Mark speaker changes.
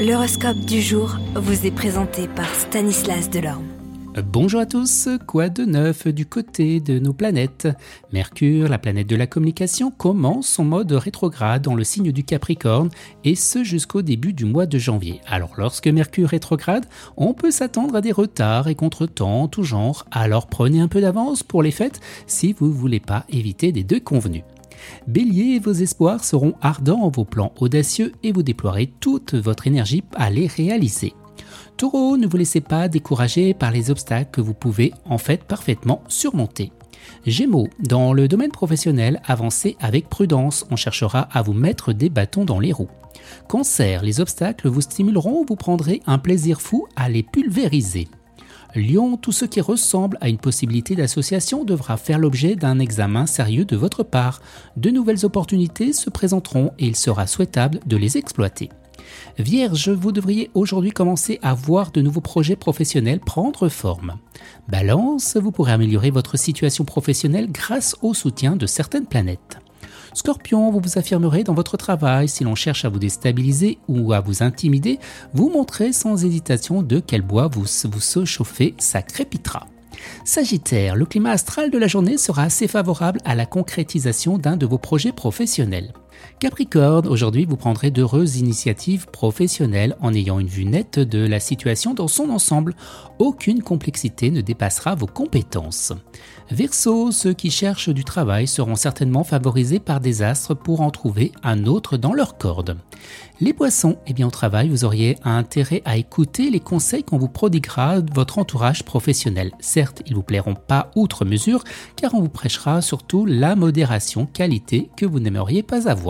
Speaker 1: L'horoscope du jour vous est présenté par Stanislas Delorme.
Speaker 2: Bonjour à tous, quoi de neuf du côté de nos planètes? Mercure, la planète de la communication, commence son mode rétrograde dans le signe du Capricorne et ce jusqu'au début du mois de janvier. Alors lorsque Mercure rétrograde, on peut s'attendre à des retards et contretemps tout genre, alors prenez un peu d'avance pour les fêtes si vous ne voulez pas éviter des deux convenus. Bélier, vos espoirs seront ardents, vos plans audacieux et vous déploierez toute votre énergie à les réaliser. Taureau, ne vous laissez pas décourager par les obstacles que vous pouvez en fait parfaitement surmonter. Gémeaux, dans le domaine professionnel, avancez avec prudence, on cherchera à vous mettre des bâtons dans les roues. Cancer, les obstacles vous stimuleront, vous prendrez un plaisir fou à les pulvériser. Lyon, tout ce qui ressemble à une possibilité d'association devra faire l'objet d'un examen sérieux de votre part. De nouvelles opportunités se présenteront et il sera souhaitable de les exploiter. Vierge, vous devriez aujourd'hui commencer à voir de nouveaux projets professionnels prendre forme. Balance, vous pourrez améliorer votre situation professionnelle grâce au soutien de certaines planètes. Scorpion, vous vous affirmerez dans votre travail. Si l'on cherche à vous déstabiliser ou à vous intimider, vous montrez sans hésitation de quel bois vous vous chauffez, ça crépitera. Sagittaire, le climat astral de la journée sera assez favorable à la concrétisation d'un de vos projets professionnels. Capricorne, aujourd'hui vous prendrez d'heureuses initiatives professionnelles en ayant une vue nette de la situation dans son ensemble. Aucune complexité ne dépassera vos compétences. Verseau, ceux qui cherchent du travail seront certainement favorisés par des astres pour en trouver un autre dans leur corde. Les poissons, eh bien au travail, vous auriez intérêt à écouter les conseils qu'on vous prodiguera de votre entourage professionnel. Certes, ils vous plairont pas outre mesure, car on vous prêchera surtout la modération qualité que vous n'aimeriez pas avoir.